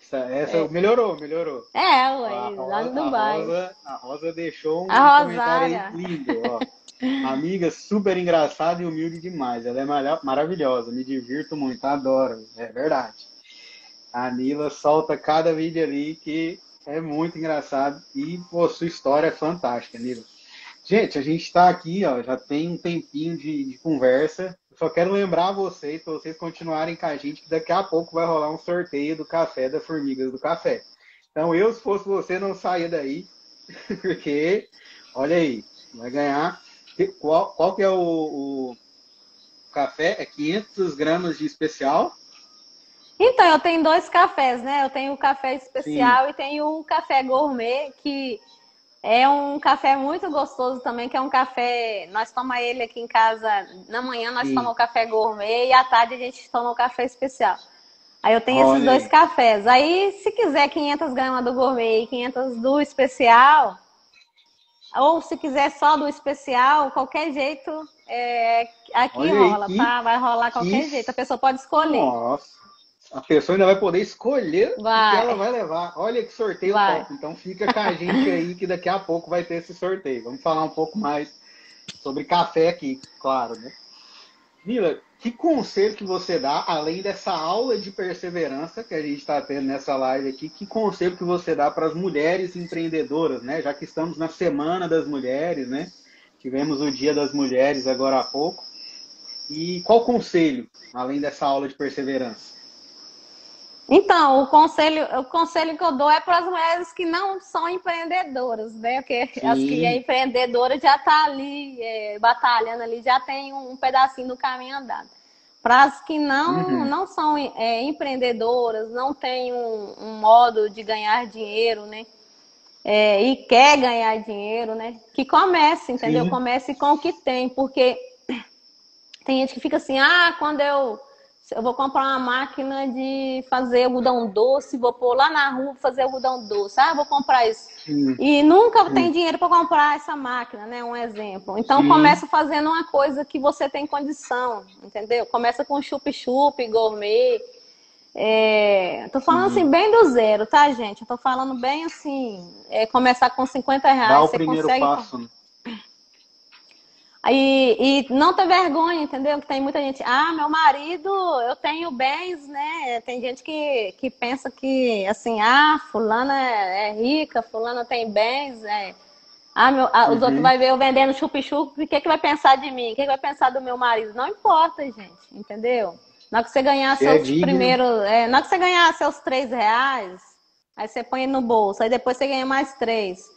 essa, essa melhorou, melhorou.
É,
A
ué, lá em
Rosa, a
Dubai.
Rosa, a Rosa deixou um
A
comentário
Rosária.
aí lindo, ó. Amiga super engraçada e humilde demais. Ela é mara- maravilhosa, me divirto muito, adoro. É verdade. A Nila solta cada vídeo ali que é muito engraçado e pô, sua história é fantástica, Nila. Gente, a gente está aqui, ó, já tem um tempinho de, de conversa. Eu só quero lembrar vocês, para vocês continuarem com a gente, que daqui a pouco vai rolar um sorteio do café da Formigas do Café. Então, eu, se fosse você, não saia daí, porque, olha aí, vai ganhar. Qual, qual que é o, o café? É 500 gramas de especial.
Então, eu tenho dois cafés, né? Eu tenho o café especial e tenho o café gourmet, que é um café muito gostoso também, que é um café. Nós tomamos ele aqui em casa. Na manhã nós
Sim.
tomamos o café gourmet e à tarde a gente toma o café especial. Aí eu tenho esses
Olha
dois
aí.
cafés. Aí, se quiser 500 gramas do gourmet e 500 do especial, ou se quiser só do especial, qualquer jeito, é, aqui
Olha aí,
rola,
que-
tá? Vai rolar qualquer
que-
jeito. A pessoa pode escolher.
Nossa, a pessoa ainda vai poder escolher o
Vai.
que ela vai levar. Olha que sorteio
Vai.
top. Então fica com a gente aí que daqui a pouco vai ter esse sorteio. Vamos falar um pouco mais sobre café aqui, claro, né? Mila, que conselho que você dá, além dessa aula de perseverança que a gente está tendo nessa live aqui, que conselho que você dá para as mulheres empreendedoras, né? Já que estamos na Semana das Mulheres, né? Tivemos o Dia das Mulheres agora há pouco. E qual conselho, além dessa aula de perseverança?
Então, o conselho, o conselho que eu dou é para as mulheres que não são empreendedoras, né? Porque
Sim.
as que é empreendedora já tá ali é, batalhando ali, já tem um pedacinho do caminho andado. Para as que não,
Uhum.
não são é, empreendedoras, não têm um, um modo de ganhar dinheiro, né? É, e quer ganhar dinheiro, né? Que comece, entendeu?
Sim.
Comece com o que tem, porque tem gente que fica assim, ah, quando eu, eu vou comprar uma máquina de fazer algodão doce, vou pôr lá na rua fazer algodão doce, ah, vou comprar isso.
Sim.
E nunca tem dinheiro para comprar essa máquina, né? Um exemplo. Então
Sim.
começa fazendo uma coisa que você tem condição, entendeu? Começa com chup-chup, gourmet. É, tô falando
Sim.
assim, bem do zero, tá, gente? Eu tô falando bem assim, é, começar com 50 reais,
Dá o
você
primeiro
consegue.
passo. né?
E, e não ter vergonha, entendeu? Que tem muita gente, ah, meu marido, eu tenho bens, né? Tem gente que, que pensa que, assim, ah, fulana é, é rica, fulana tem bens, é. Ah, meu, ah, os
Uhum.
outros vão ver eu vendendo chup-chup, o que, que vai pensar de mim? O que, que vai pensar do meu marido? Não importa, gente, entendeu? Na hora que você ganhar
Você é
seus
digno.
primeiros. É, na hora que você ganhar seus três reais, aí você põe no bolso, aí depois você ganha mais três.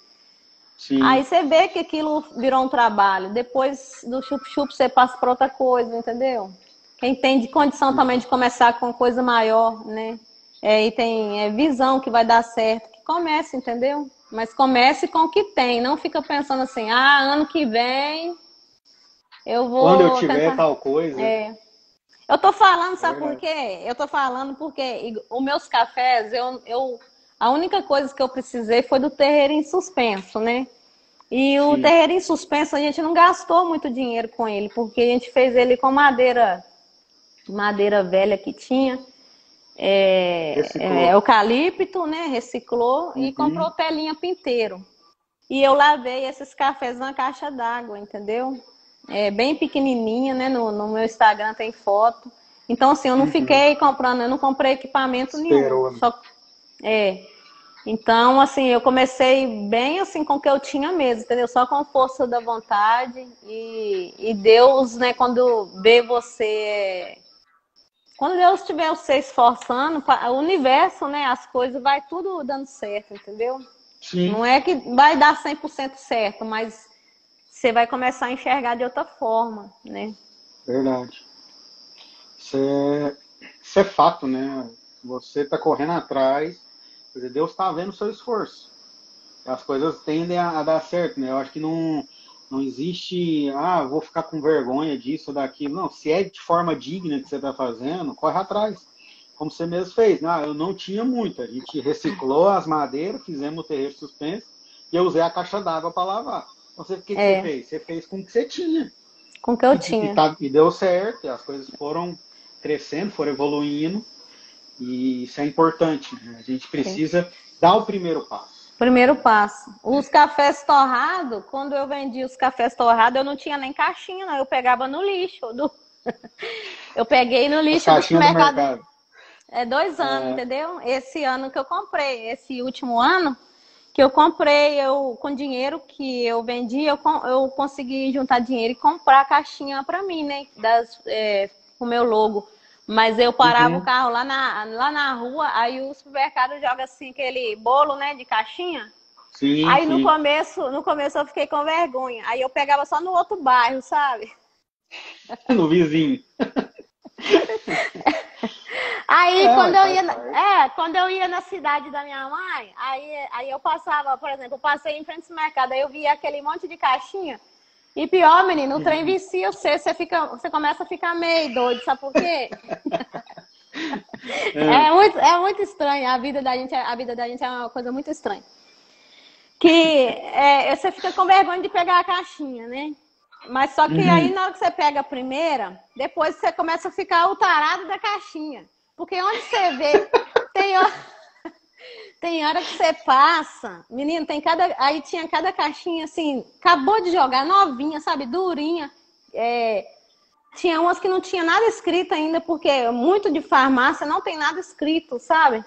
Sim.
Aí você vê que aquilo virou um trabalho. Depois do chup-chup você passa para outra coisa, entendeu? Quem tem de condição também de começar com coisa maior, né? É, e tem é, visão que vai dar certo, que comece, entendeu? Mas comece com o que tem. Não fica pensando assim, ah, ano que vem eu vou.
Quando eu tiver
tentar...
tal coisa.
É. Eu tô falando, sabe
verdade.
por quê? Eu tô falando porque os meus cafés, eu, eu, a única coisa que eu precisei foi do terreiro em suspenso, né? E o
Sim.
terreiro em suspenso, a gente não gastou muito dinheiro com ele, porque a gente fez ele com madeira, madeira velha que tinha, é, é, eucalipto, né? Reciclou e
Uhum.
comprou telinha pinteiro. E eu lavei esses cafés na caixa d'água, entendeu? É bem pequenininha, né? No, no meu Instagram tem foto. Então, assim, eu não
Uhum.
fiquei comprando, eu não comprei equipamento
Esperou,
nenhum.
né?
Só, é. Então, assim, eu comecei bem assim com o que eu tinha mesmo, entendeu? Só com força da vontade e, e Deus, né, quando vê você quando Deus estiver você esforçando, o universo, né, as coisas vai tudo dando certo, entendeu? Sim. Não é que vai dar 100% certo, mas você vai começar a enxergar de outra forma, né?
Verdade. Isso é, isso é fato, né? Você está correndo atrás, Deus está vendo o seu esforço. As coisas tendem a, a, dar certo, né? Eu acho que não, não existe, ah, vou ficar com vergonha disso ou daquilo. Não, se é de forma digna que você está fazendo, corre atrás. Como você mesmo fez. Ah, eu não tinha muito. A gente reciclou as madeiras, fizemos o terreiro suspenso e eu usei a caixa d'água para lavar. Então, você, o que, é. que, você fez? Você fez com o que você tinha.
Com o que eu e, tinha.
E, tá, e deu certo, as coisas foram crescendo, foram evoluindo. E isso é importante. Né? A gente precisa Sim. dar o primeiro passo.
Primeiro passo. Os cafés torrados, quando eu vendi os cafés torrados, eu não tinha nem caixinha, não. Eu pegava no lixo. Do... eu peguei no lixo
do mercado. mercado.
É dois anos, é. entendeu? Esse ano que eu comprei, esse último ano que eu comprei, eu com dinheiro que eu vendi, eu, eu consegui juntar dinheiro e comprar a caixinha para mim, né? Das, é, o meu logo. Mas eu parava uhum. o carro lá na, lá na rua, aí o supermercado joga assim aquele bolo, né, de caixinha.
Sim,
aí
sim.
no começo, no começo eu fiquei com vergonha. Aí eu pegava só no outro bairro, sabe?
No vizinho.
aí é, quando eu ia, na, é, quando eu ia na cidade da minha mãe, aí, aí eu passava, por exemplo, eu passei em frente ao mercado, aí eu via aquele monte de caixinha. E pior, menino, o trem vicia você, você, fica, você começa a ficar meio doido, sabe por quê? É. é, muito, é muito estranho, a vida da gente, a vida da gente é uma coisa muito estranha. Que é, você fica com vergonha de pegar a caixinha, né? Mas só que uhum. aí na hora que você pega a primeira, depois você começa a ficar o tarado da caixinha. Porque onde você vê, tem tem hora que você passa, menino, tem cada. Aí tinha cada caixinha assim, acabou de jogar, novinha, sabe, durinha. É, tinha umas que não tinha nada escrito ainda, porque muito de farmácia não tem nada escrito, sabe?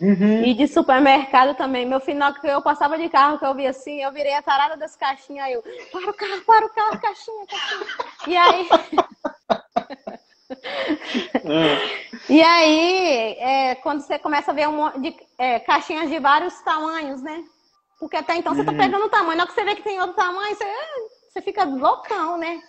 Uhum. E de supermercado também. Meu final que eu passava de carro, que eu vi assim, eu virei a tarada das caixinhas, aí eu, para o carro, para o carro, caixinha, caixinha. E aí. E aí, é, quando você começa a ver um monte de é, caixinhas de vários tamanhos, né? Porque até então você tá uhum. pegando o tamanho. Na hora que você vê que tem outro tamanho, você, você fica loucão, né?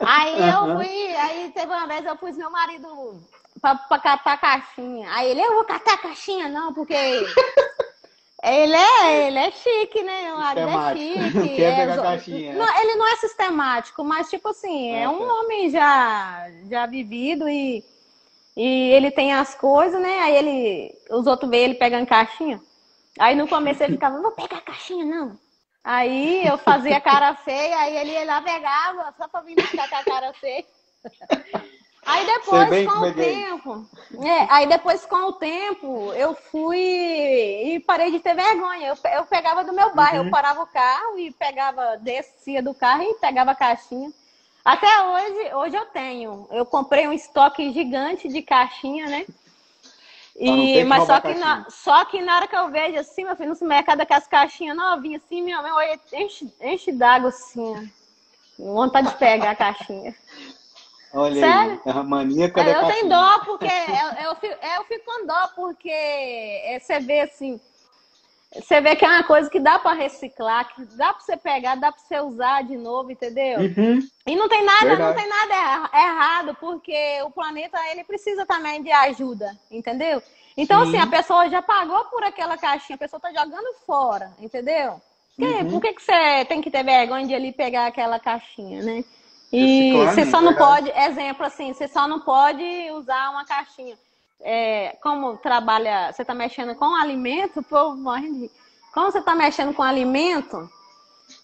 Aí eu fui, aí teve uma vez eu pus meu marido pra, pra catar a caixinha. Aí ele, eu vou catar a caixinha, não, porque ele é, ele é chique, né? O marido é chique.
Quer é, pegar caixinha.
Não, ele não é sistemático, mas tipo assim, é, é um homem já, já vivido e, e ele tem as coisas, né? Aí ele, os outros veem ele pegando caixinha. Aí no começo ele ficava, vou pegar caixinha, não. Aí eu fazia cara feia, aí ele ia lá pegava, só pra vir buscar com a cara feia. Aí depois, com o tempo, é, aí depois com o tempo, eu fui e parei de ter vergonha. Eu, eu pegava do meu bairro, uhum. eu parava o carro e pegava, descia do carro e pegava a caixinha. Até hoje, hoje eu tenho. Eu comprei um estoque gigante de caixinha, né? E, mas só que, na, só que na hora que eu vejo assim, meu filho, no supermercado com as caixinhas novinhas, assim, meu, meu olho enche, enche d'água assim. Vontade de pegar a caixinha.
Olha Sério? aí, a maníaca
da Eu tenho dó, porque eu, eu, fico, eu fico com dó, porque é, você vê assim, você vê que é uma coisa que dá para reciclar, que dá para você pegar, dá para você usar de novo, entendeu?
Uhum.
E não tem nada, Verdade. não tem nada errado, porque o planeta ele precisa também de ajuda, entendeu? Então Sim. assim, a pessoa já pagou por aquela caixinha, a pessoa tá jogando fora, entendeu? Uhum. Por que, que você tem que ter vergonha de ali pegar aquela caixinha, né? E você só não pode, exemplo assim, você só não pode usar uma caixinha. É, como trabalha, você está mexendo com alimento, o povo morre de... Como você está mexendo com alimento,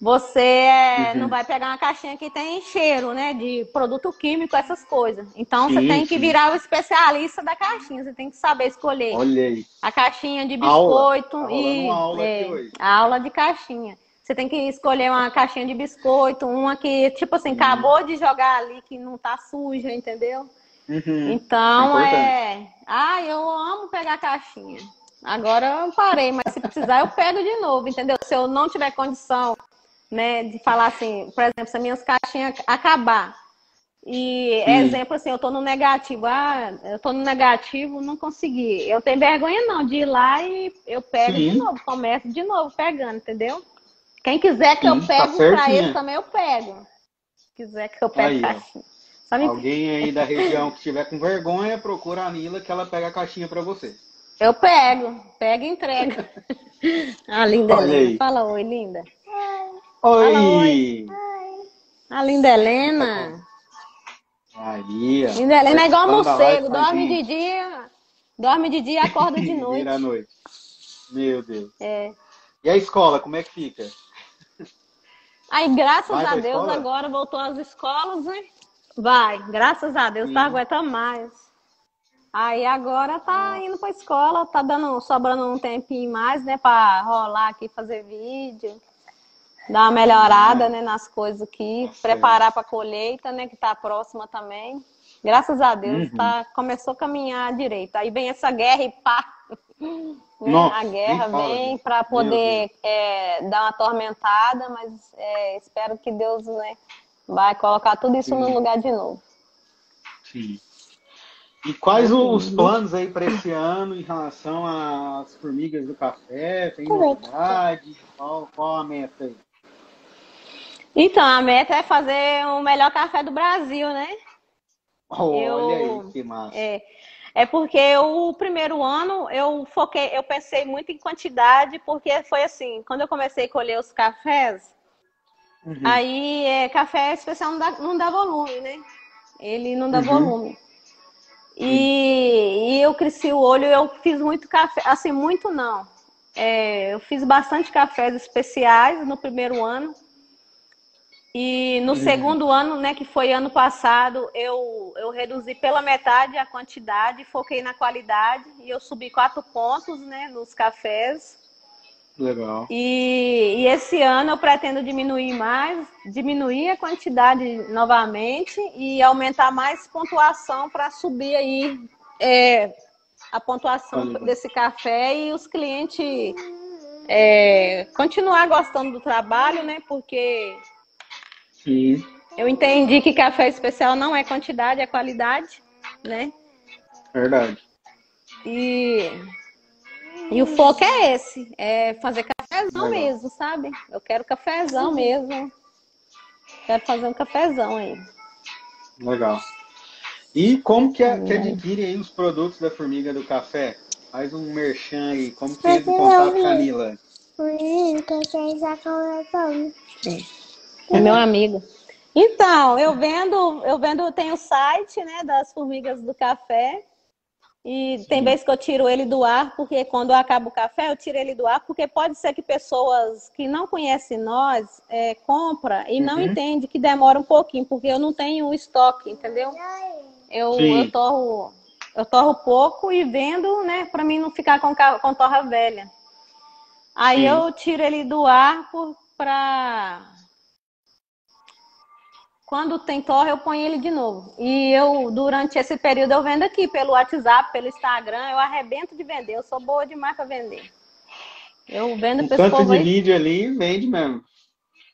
você é, uhum. não vai pegar uma caixinha que tem cheiro, né? De produto químico, essas coisas. Então sim, você tem que virar o especialista da caixinha. Você tem que saber escolher.
Olha aí.
A caixinha de biscoito
aula.
e
aula,
é, a aula de caixinha. Você tem que escolher uma caixinha de biscoito, uma que, tipo assim, acabou de jogar ali, que não tá suja, entendeu?
Uhum.
Então é. Ah, eu amo pegar caixinha. Agora eu parei, mas se precisar eu pego de novo, entendeu? Se eu não tiver condição, né, de falar assim, por exemplo, se as minhas caixinhas acabar, e exemplo assim, eu tô no negativo, ah, eu tô no negativo, não consegui. Eu tenho vergonha não de ir lá e eu pego Sim. de novo, começo de novo pegando, entendeu? Quem quiser que Sim, eu pego tá para ele também eu pego. Se quiser que eu pegue caixinha.
Me... Alguém aí da região que estiver com vergonha, procura a Nila que ela pega a caixinha para você.
Eu pego, pega e entrega. a linda Olha Helena. Aí. Fala oi, linda.
Oi. Fala, oi.
A linda Helena.
Maria.
Linda Helena é igual morcego, dorme de dia, dorme de dia e acorda de noite.
Vira à noite. Meu Deus.
É.
E a escola, como é que fica?
Aí, graças Vai a Deus, escola? agora voltou às escolas, né? Vai, graças a Deus, tá aguentando mais. Aí agora tá indo pra escola, tá dando, sobrando um tempinho mais, né, pra rolar aqui, fazer vídeo, dar uma melhorada, né, nas coisas aqui, Nossa, preparar é. pra colheita, né, que tá próxima também. Graças a Deus, uhum. tá, começou a caminhar direito. Aí vem essa guerra e pá, né? Nossa, a guerra vem para poder é, dar uma tormentada, mas é, espero que Deus né, vai colocar tudo isso Sim. no lugar de novo.
Sim. E quais os planos aí para esse ano em relação às formigas do café? Tem novidade? Qual, qual a meta aí?
Então, a meta é fazer o melhor café do Brasil, né?
Olha eu, aí, que massa.
É, é porque o primeiro ano eu foquei, eu pensei muito em quantidade, porque foi assim, quando eu comecei a colher os cafés, uhum. aí é, café especial não dá, não dá volume, né? Ele não dá uhum. volume. E, e, eu cresci o olho, eu fiz muito café, assim, muito não. É, eu fiz bastante cafés especiais no primeiro ano. E no uhum. segundo ano, né, que foi ano passado, eu, eu reduzi pela metade a quantidade, foquei na qualidade e eu subi quatro pontos, né, nos cafés.
Legal.
E, e esse ano eu pretendo diminuir mais, diminuir a quantidade novamente e aumentar mais pontuação para subir aí é, a pontuação desse café e os clientes é, continuar gostando do trabalho, né? Porque
Sim.
Eu entendi que café especial não é quantidade, é qualidade, né?
Verdade.
E, e o foco é esse, é fazer cafezão Legal. mesmo, sabe? Eu quero cafezão mesmo. Quero fazer um cafezão aí.
Legal. E como que, que adquire aí os produtos da Formiga do Café? Faz um merchan aí. Como que entra em contato, Camila?
É meu amigo. Então, eu vendo, eu vendo, tem o site, né, das formigas do café. E Sim. tem vezes que eu tiro ele do ar, porque quando acaba o café, eu tiro ele do ar, porque pode ser que pessoas que não conhecem nós é, compra e uhum. não entende que demora um pouquinho, porque eu não tenho estoque, entendeu? Eu, eu torro, eu torro pouco e vendo, né, para mim não ficar com, com torra velha. Aí Sim. eu tiro ele do ar para quando tem torre, eu ponho ele de novo. E eu, durante esse período, eu vendo aqui pelo WhatsApp, pelo Instagram, eu arrebento de vender. Eu sou boa demais para vender. Eu vendo
um tanto de vídeo ali, vende mesmo.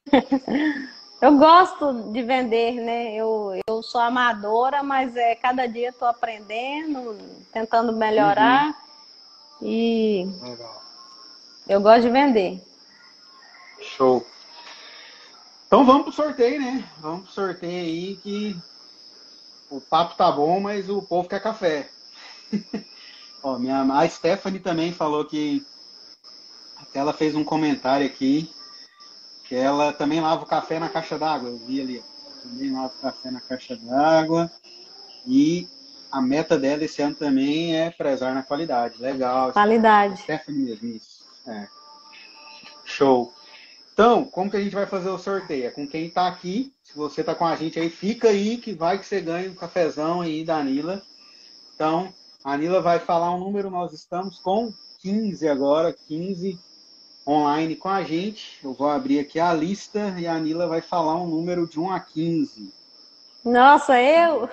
eu gosto de vender, né? Eu, eu sou amadora, mas é, cada dia estou aprendendo, tentando melhorar. Uhum. E Legal. eu gosto de vender.
Show. Então vamos pro sorteio, né? Vamos pro sorteio aí que o papo tá bom, mas o povo quer café. Ó, minha, a Stephanie também falou que ela fez um comentário aqui que ela também lava o café na caixa d'água. Eu vi ali. Também lava o café na caixa d'água. E a meta dela esse ano também é prezar na qualidade. Legal.
Qualidade.
Stephanie mesmo, isso. É. Show. Então, como que a gente vai fazer o sorteio? É com quem está aqui. Se você está com a gente aí, fica aí que vai que você ganha um cafezão aí da Anila. Então, a Anila vai falar um número, nós estamos com 15 agora, 15 online com a gente. Eu vou abrir aqui a lista e a Anila vai falar um número de 1 a 15.
Nossa, eu?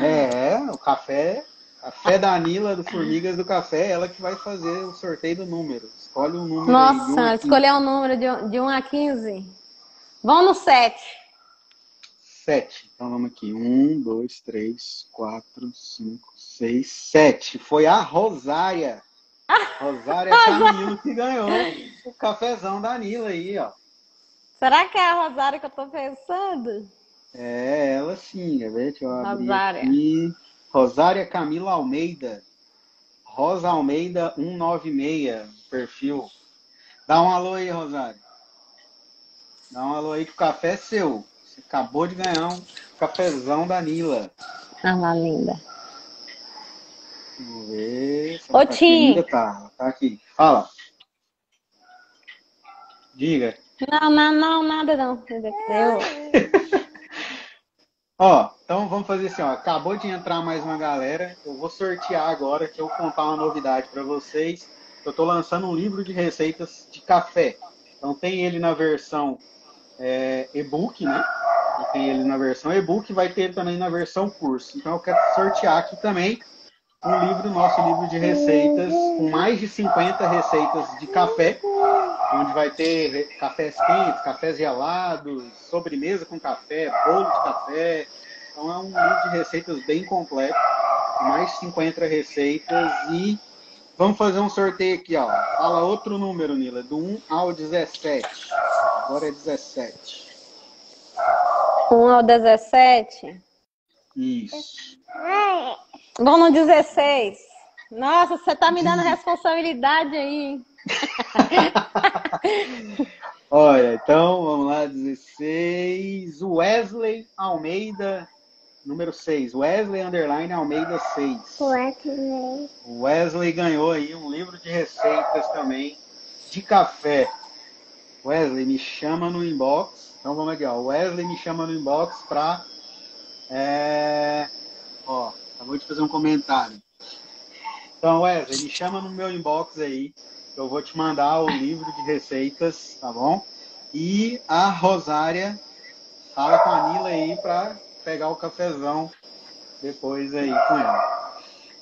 É, o café Café da Anila, do Formigas do Café, ela que vai fazer o sorteio do número. Escolhe um número.
Nossa,
aí,
escolher um número de, de 1 a 15. Vamos no 7.
7. Então vamos aqui. 1, 2, 3, 4, 5, 6, 7. Foi a Rosária. Ah, Rosária Camilo que ganhou o cafezão da Anila aí, ó.
Será que é a Rosária que eu tô pensando?
É, ela sim? Deixa eu abrir Rosária. aqui. Rosária Camila Almeida. Rosa Almeida 196, perfil. Dá um alô aí, Rosário. Dá um alô aí que o café é seu. Você acabou de ganhar um cafezão da Nila.
Ah lá, linda.
Vamos ver.
Ô, tá Tim.
Tá, tá aqui. Fala. Diga.
Não, não, não, nada não. Eu...
Ó, então vamos fazer assim, ó. Acabou de entrar mais uma galera. Eu vou sortear agora, que eu vou contar uma novidade para vocês. Eu estou lançando um livro de receitas de café. Então tem ele na versão é, e-book, né? E tem ele na versão e-book, vai ter também na versão curso. Então eu quero sortear aqui também um livro, nosso livro de receitas, com mais de 50 receitas de café, onde vai ter cafés quentes, cafés gelados, sobremesa com café, bolo de café. Então é um livro de receitas bem completo, mais de 50 receitas e vamos fazer um sorteio aqui, ó. Fala outro número, Nila, do 1 ao 17. Agora é 17.
1 ao 17?
Isso.
Vamos no 16. Nossa, você tá me dando responsabilidade aí.
Olha, então vamos lá, 16. Wesley Almeida, número 6. Wesley Underline Almeida 6.
Wesley.
Wesley ganhou aí um livro de receitas também de café. Wesley, me chama no inbox. Então vamos aqui, ó. Wesley me chama no inbox para. É, ó, acabou de fazer um comentário. Então, Wesley, me chama no meu inbox aí. Eu vou te mandar o livro de receitas, tá bom? E a Rosária fala com a Nila aí para pegar o cafezão depois aí com ela.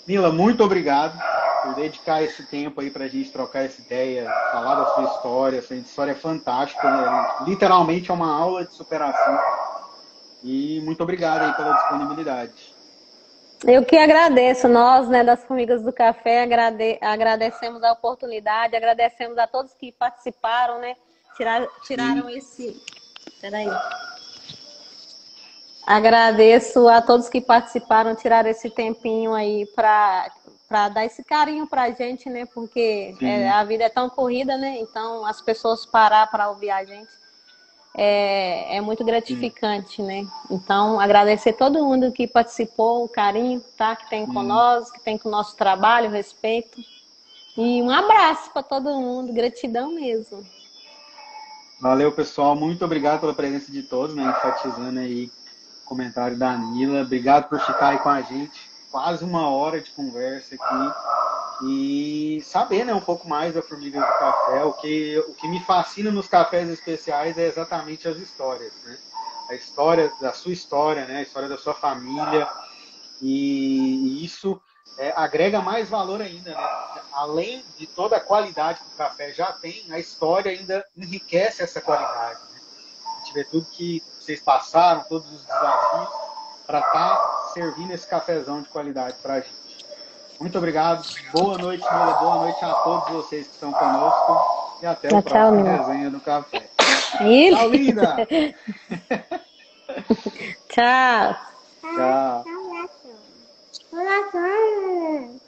Nila, muito obrigado por dedicar esse tempo aí para a gente trocar essa ideia, falar da sua história. Essa história é fantástica, né? literalmente é uma aula de superação. E muito obrigado aí pela disponibilidade.
Eu que agradeço, nós, né, das Formigas do Café, agrade, agradecemos a oportunidade, agradecemos a todos que participaram, né, tirar, tiraram Sim. esse... Peraí. Agradeço a todos que participaram, tiraram esse tempinho aí para para dar esse carinho para a gente, né? Porque é, a vida é tão corrida, né? Então as pessoas parar para ouvir a gente é, é muito gratificante, Sim. né? Então, agradecer todo mundo que participou, o carinho tá, que tem conosco, que tem com o nosso trabalho, o respeito. E um abraço para todo mundo, gratidão mesmo.
Valeu, pessoal. Muito obrigado pela presença de todos, né? Enfatizando aí comentário da Nila. Obrigado por ficar aí com a gente. Quase uma hora de conversa aqui e saber né, um pouco mais da formiga do café. O que, o que me fascina nos cafés especiais é exatamente as histórias. Né? A história da sua história, né? a história da sua família. E, e isso é, agrega mais valor ainda. Né? Além de toda a qualidade que o café já tem, a história ainda enriquece essa qualidade. Né? A gente vê tudo que vocês passaram, todos os desafios, para estar tá servindo esse cafezão de qualidade para a gente. Muito obrigado. Boa noite, Mila. Boa noite a todos vocês que estão conosco. E até tchau, o próximo tchau, resenha do café.
Isso.
Tchau, linda.
tchau.
Tchau. tchau.